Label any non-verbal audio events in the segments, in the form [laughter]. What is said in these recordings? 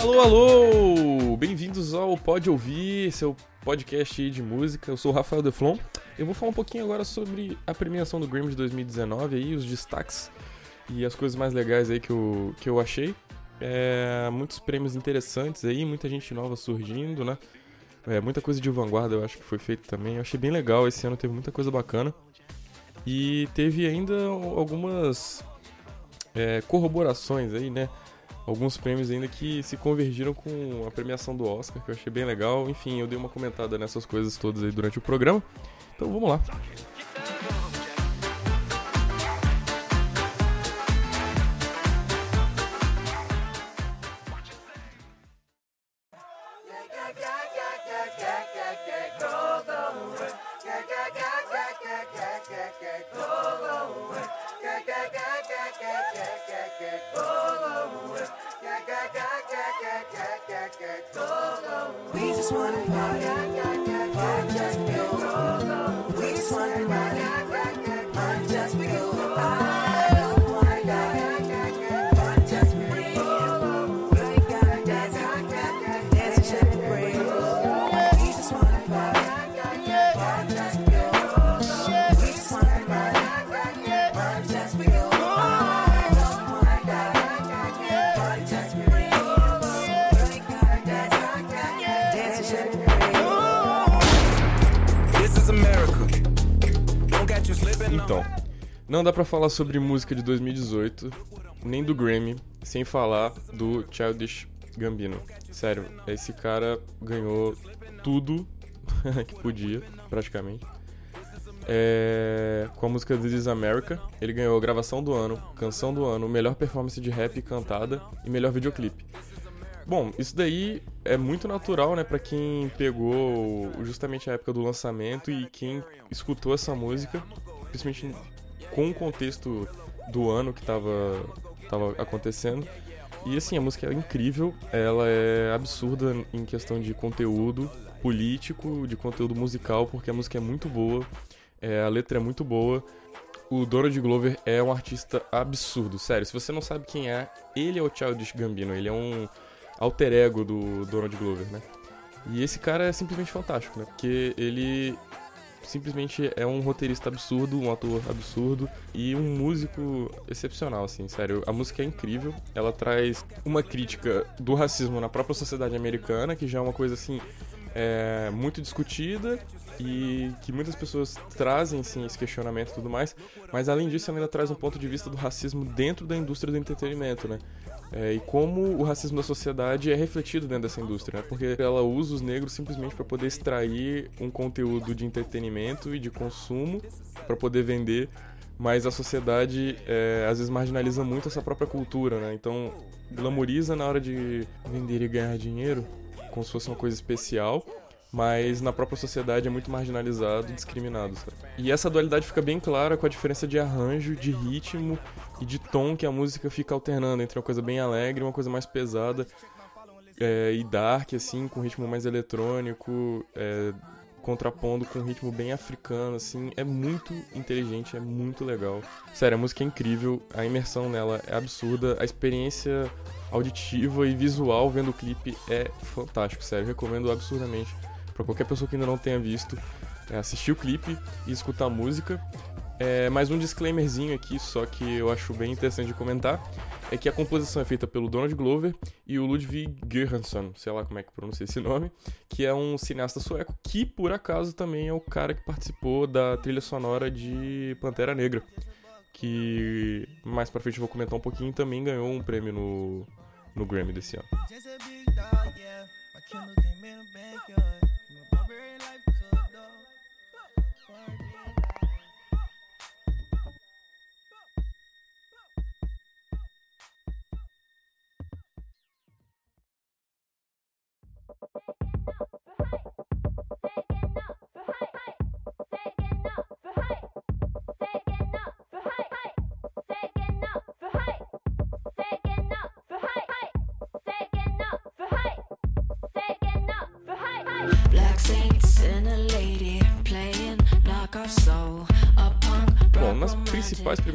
Alô, alô! Bem-vindos ao Pode Ouvir, seu podcast de música. Eu sou o Rafael Deflon. Eu vou falar um pouquinho agora sobre a premiação do Grammy de 2019 aí, os destaques e as coisas mais legais aí que eu, que eu achei. É, muitos prêmios interessantes aí, muita gente nova surgindo, né? É, muita coisa de vanguarda eu acho que foi feito também. Eu achei bem legal, esse ano teve muita coisa bacana. E teve ainda algumas é, corroborações aí, né? Alguns prêmios ainda que se convergiram com a premiação do Oscar, que eu achei bem legal. Enfim, eu dei uma comentada nessas coisas todas aí durante o programa. Então vamos lá. Não dá para falar sobre música de 2018, nem do Grammy, sem falar do Childish Gambino. Sério, esse cara ganhou tudo [laughs] que podia, praticamente. É... Com a música This is America, ele ganhou gravação do ano, canção do ano, melhor performance de rap cantada e melhor videoclipe. Bom, isso daí é muito natural, né, para quem pegou justamente a época do lançamento e quem escutou essa música, principalmente com o contexto do ano que tava, tava acontecendo. E assim, a música é incrível, ela é absurda em questão de conteúdo político, de conteúdo musical, porque a música é muito boa, é, a letra é muito boa. O Donald Glover é um artista absurdo, sério. Se você não sabe quem é, ele é o Childish Gambino, ele é um alter ego do Donald Glover, né? E esse cara é simplesmente fantástico, né? Porque ele simplesmente é um roteirista absurdo, um ator absurdo e um músico excepcional, assim, sério. A música é incrível, ela traz uma crítica do racismo na própria sociedade americana, que já é uma coisa assim é, muito discutida e que muitas pessoas trazem sim esse questionamento e tudo mais, mas além disso ela ainda traz um ponto de vista do racismo dentro da indústria do entretenimento, né? É, e como o racismo da sociedade é refletido dentro dessa indústria, né? porque ela usa os negros simplesmente para poder extrair um conteúdo de entretenimento e de consumo para poder vender, mas a sociedade é, às vezes marginaliza muito essa própria cultura, né? Então glamoriza na hora de vender e ganhar dinheiro como se fosse uma coisa especial, mas na própria sociedade é muito marginalizado, discriminado. Sabe? E essa dualidade fica bem clara com a diferença de arranjo, de ritmo e de tom que a música fica alternando entre uma coisa bem alegre e uma coisa mais pesada é, e dark, assim, com ritmo mais eletrônico, é, contrapondo com um ritmo bem africano, assim, é muito inteligente, é muito legal. Sério, a música é incrível, a imersão nela é absurda, a experiência auditiva e visual vendo o clipe é fantástico, sério, recomendo absurdamente para qualquer pessoa que ainda não tenha visto é, assistir o clipe e escutar a música. É, mais um disclaimerzinho aqui, só que eu acho bem interessante de comentar, é que a composição é feita pelo Donald Glover e o Ludwig Göransson, sei lá como é que pronuncia esse nome, que é um cineasta sueco que, por acaso, também é o cara que participou da trilha sonora de Pantera Negra, que mais pra frente eu vou comentar um pouquinho, também ganhou um prêmio no, no Grammy desse ano.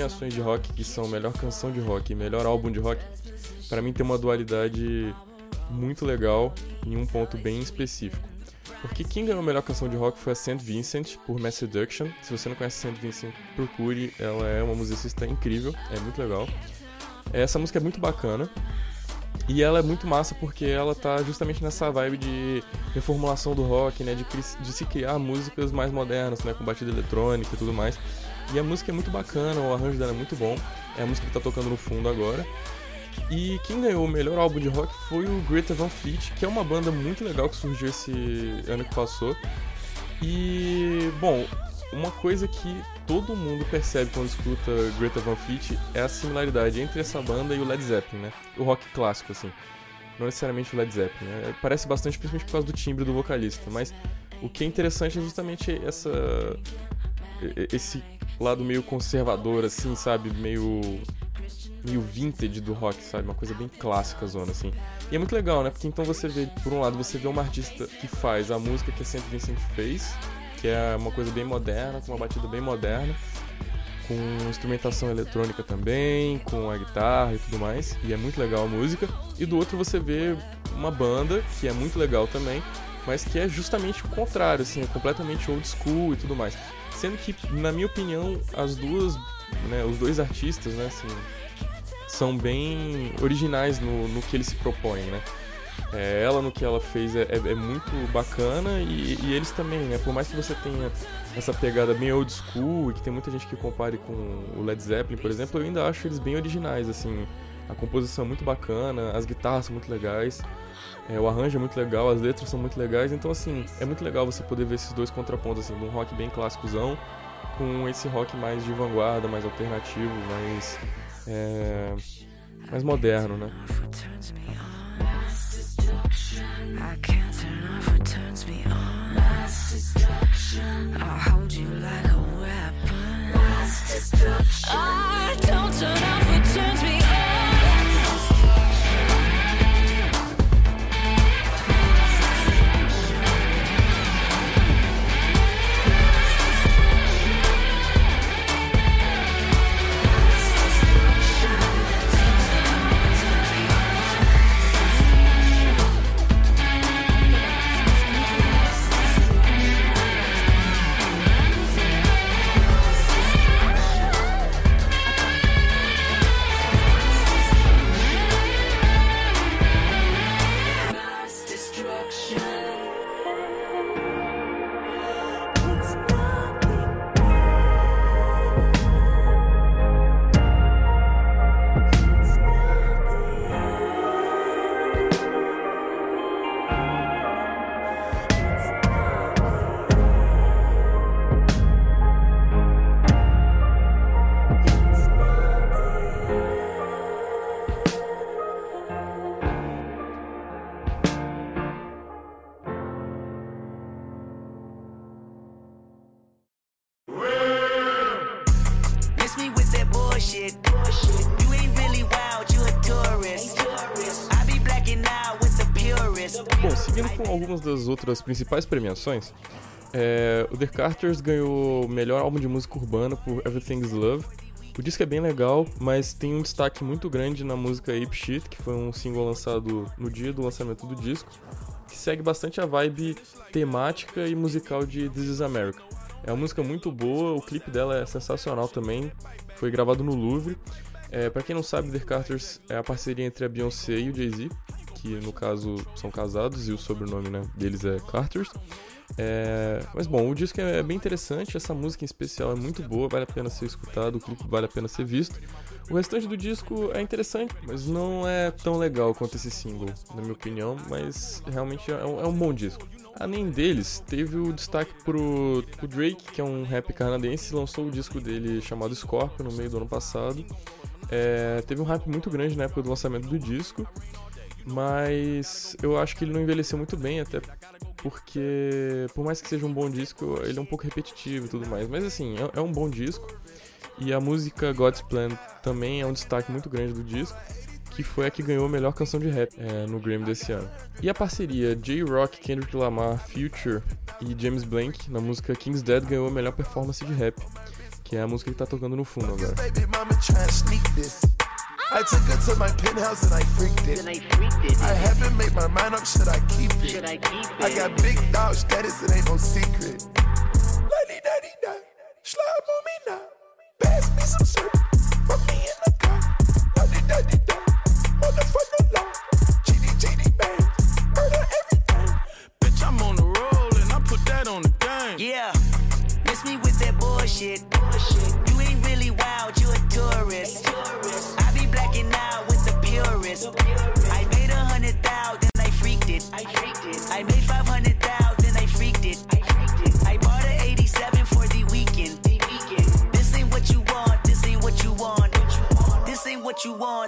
Premiações de rock, que são melhor canção de rock e melhor álbum de rock, para mim tem uma dualidade muito legal em um ponto bem específico. Porque quem ganhou a melhor canção de rock foi a St. Vincent, por Mass Seduction. Se você não conhece St. Vincent, procure. Ela é uma musicista incrível, é muito legal. Essa música é muito bacana. E ela é muito massa porque ela tá justamente nessa vibe de reformulação do rock, né? De, de se criar músicas mais modernas, né? Com batida eletrônica e tudo mais. E a música é muito bacana, o arranjo dela é muito bom. É a música que tá tocando no fundo agora. E quem ganhou o melhor álbum de rock foi o Greta Van Fleet, que é uma banda muito legal que surgiu esse ano que passou. E, bom, uma coisa que todo mundo percebe quando escuta Greta Van Fleet é a similaridade entre essa banda e o Led Zeppelin, né? O rock clássico, assim. Não necessariamente o Led Zeppelin, né? Parece bastante, principalmente por causa do timbre do vocalista, mas o que é interessante é justamente essa esse lado meio conservador, assim, sabe? Meio meio vintage do rock, sabe? Uma coisa bem clássica, zona, assim. E é muito legal, né? Porque então você vê, por um lado, você vê uma artista que faz a música que a Saint Vincent fez, que é uma coisa bem moderna, com uma batida bem moderna, com instrumentação eletrônica também, com a guitarra e tudo mais, e é muito legal a música. E do outro você vê uma banda que é muito legal também, mas que é justamente o contrário, assim, é completamente old school e tudo mais. Sendo que, na minha opinião, as duas, né, os dois artistas, né, assim, são bem originais no, no que eles se propõem, né? É, ela no que ela fez é, é, é muito bacana e, e, eles também, né? Por mais que você tenha essa pegada bem old school e que tem muita gente que compare com o Led Zeppelin, por exemplo, eu ainda acho eles bem originais, assim. A composição é muito bacana, as guitarras são muito legais, é, o arranjo é muito legal, as letras são muito legais, então assim, é muito legal você poder ver esses dois contrapontos, assim, um rock bem clássicozão com esse rock mais de vanguarda, mais alternativo, mais é, mais moderno, né? I don't turn off what turns me outras principais premiações, é, o The Carters ganhou o melhor álbum de música urbana por Everything's Love. O disco é bem legal, mas tem um destaque muito grande na música Ape Shit, que foi um single lançado no dia do lançamento do disco, que segue bastante a vibe temática e musical de This Is America. É uma música muito boa, o clipe dela é sensacional também, foi gravado no Louvre. É, para quem não sabe, The Carters é a parceria entre a Beyoncé e o Jay-Z, que no caso são casados e o sobrenome né, deles é Carters. É, mas bom, o disco é bem interessante, essa música em especial é muito boa, vale a pena ser escutado, o clipe vale a pena ser visto. O restante do disco é interessante, mas não é tão legal quanto esse single, na minha opinião, mas realmente é um, é um bom disco. Além deles, teve o destaque pro, pro Drake, que é um rap canadense, lançou o disco dele chamado Scorpio no meio do ano passado. É, teve um hype muito grande na época do lançamento do disco. Mas eu acho que ele não envelheceu muito bem, até porque, por mais que seja um bom disco, ele é um pouco repetitivo e tudo mais. Mas assim, é, é um bom disco. E a música God's Plan também é um destaque muito grande do disco, que foi a que ganhou a melhor canção de rap é, no Grammy desse ano. E a parceria J-Rock, Kendrick Lamar, Future e James Blank na música King's Dead ganhou a melhor performance de rap, que é a música que tá tocando no fundo agora. I took her to my penthouse and I freaked it. I, freaked it. I haven't made my mind up, should I keep it? Should I keep it? I got big dog status, it ain't no secret. Lady daddy da, slide on me now. Pass me some syrup,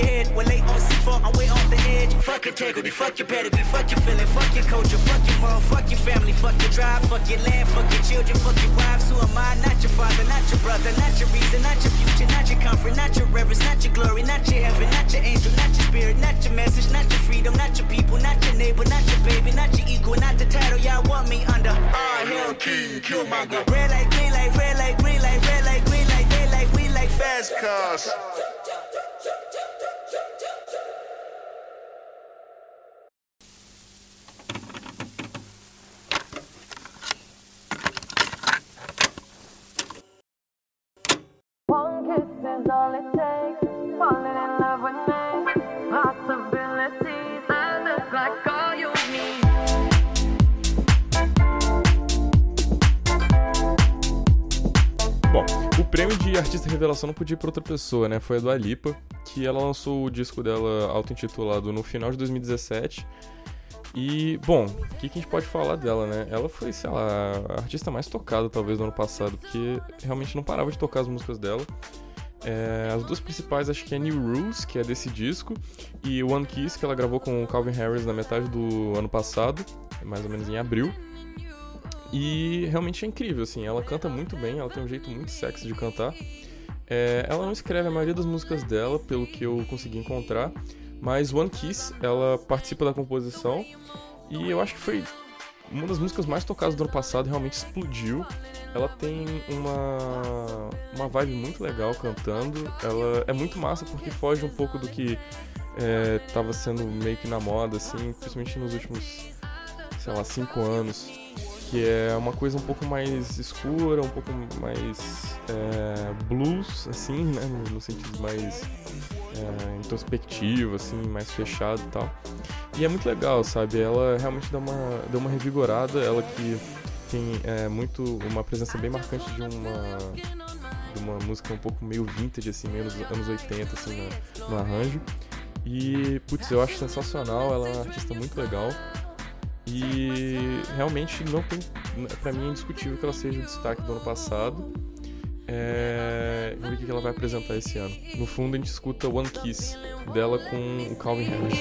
your head. We're late on C4, I'm way off the edge. Fuck integrity, fuck your pedigree, fuck your feeling, fuck your culture, fuck your moral, fuck your family, fuck your drive, fuck your land, fuck your children, fuck your wives. Who am I? Not your father, not your brother, not your reason, not your future, not your comfort, not your reverence, not your glory, not your heaven, not your angel, not your spirit, not your message, not your freedom, not your people, not your neighbor, not your baby, not your equal, not the title y'all want me under. Ah, hell, king, killmonger. Red light, green light, red light, green light, red light, green light, they like, we like fast Cars. Revelação não podia ir pra outra pessoa, né? Foi a do Alipa, que ela lançou o disco dela auto-intitulado no final de 2017. E, bom, o que, que a gente pode falar dela, né? Ela foi, sei lá, a artista mais tocada, talvez, no ano passado, porque realmente não parava de tocar as músicas dela. É, as duas principais acho que é New Rules, que é desse disco, e One Kiss, que ela gravou com o Calvin Harris na metade do ano passado, mais ou menos em abril. E realmente é incrível, assim, ela canta muito bem, ela tem um jeito muito sexy de cantar. É, ela não escreve a maioria das músicas dela, pelo que eu consegui encontrar, mas One Kiss, ela participa da composição e eu acho que foi uma das músicas mais tocadas do ano passado, realmente explodiu. Ela tem uma, uma vibe muito legal cantando, ela é muito massa porque foge um pouco do que é, tava sendo meio que na moda, assim, principalmente nos últimos, sei lá, cinco anos que é uma coisa um pouco mais escura, um pouco mais é, blues, assim, né, no, sentido mais é, introspectivo, assim, mais fechado e tal. E é muito legal, sabe? Ela realmente dá uma, deu uma revigorada, ela que tem é, muito uma presença bem marcante de uma de uma música um pouco meio vintage, assim, meio nos anos 80, assim, no, no arranjo. E, putz, eu acho sensacional, ela é uma artista muito legal. E realmente não tem. Pra mim é indiscutível que ela seja o destaque do ano passado. É, vamos ver o que ela vai apresentar esse ano. No fundo, a gente escuta One Kiss dela com o Calvin Harris.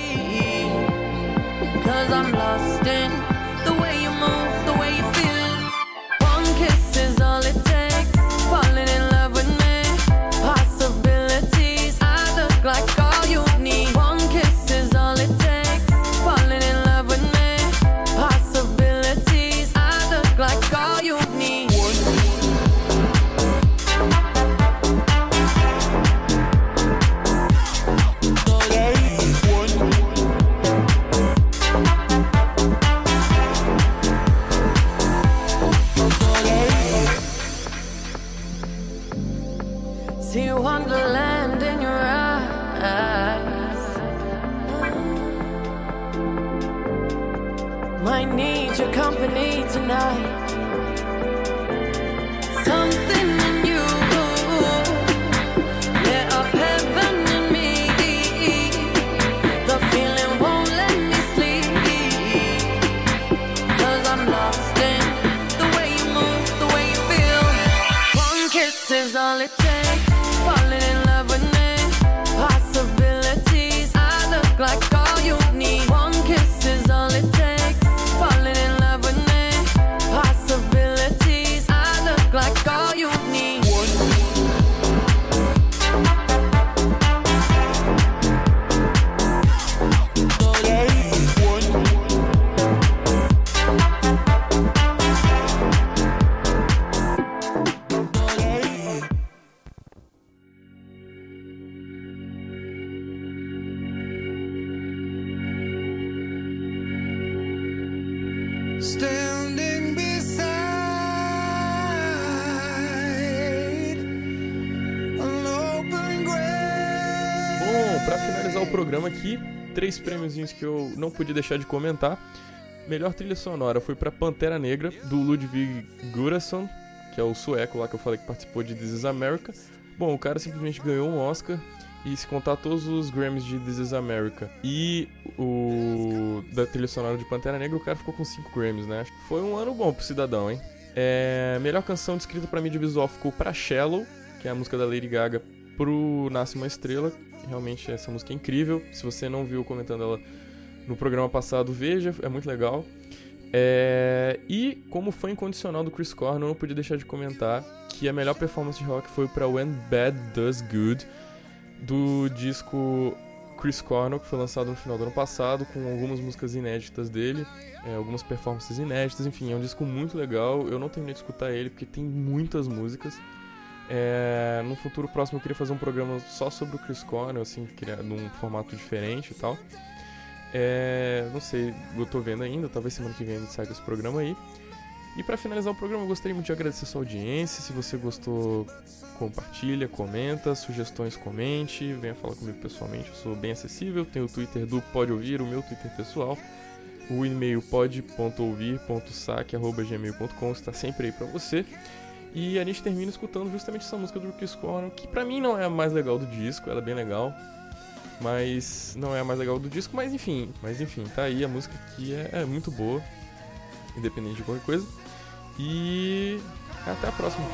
Programa aqui, três prêmiozinhos que eu não podia deixar de comentar. Melhor trilha sonora foi para Pantera Negra, do Ludwig Göransson, que é o sueco lá que eu falei que participou de This Is America. Bom, o cara simplesmente ganhou um Oscar e se contar todos os Grammys de This Is America e o da trilha sonora de Pantera Negra, o cara ficou com 5 Grammys, né? Foi um ano bom pro cidadão, hein? É, melhor canção descrita para mídia visual ficou pra Shallow, que é a música da Lady Gaga, pro Nasce Uma Estrela. Realmente essa música é incrível. Se você não viu comentando ela no programa passado, veja, é muito legal. É, e como foi incondicional do Chris Cornell, eu não podia deixar de comentar que a melhor performance de rock foi para When Bad Does Good, do disco Chris Cornell, que foi lançado no final do ano passado, com algumas músicas inéditas dele, é, algumas performances inéditas, enfim, é um disco muito legal. Eu não terminei de escutar ele porque tem muitas músicas. É, no futuro próximo eu queria fazer um programa só sobre o Chris Cornell, assim, queria, num formato diferente e tal. É, não sei, eu tô vendo ainda, talvez semana que vem saia esse programa aí. E para finalizar o programa, eu gostaria muito de agradecer a sua audiência. Se você gostou, compartilha, comenta, sugestões comente, venha falar comigo pessoalmente, eu sou bem acessível. Tem o Twitter do Pode Ouvir, o meu Twitter pessoal. O e-mail pode.ouvir.saque.gmail.com está sempre aí para você. E a gente termina escutando justamente essa música do Chris Cornell, que pra mim não é a mais legal do disco, ela é bem legal. Mas não é a mais legal do disco, mas enfim, mas enfim, tá aí a música que é, é muito boa, independente de qualquer coisa. E até a próxima.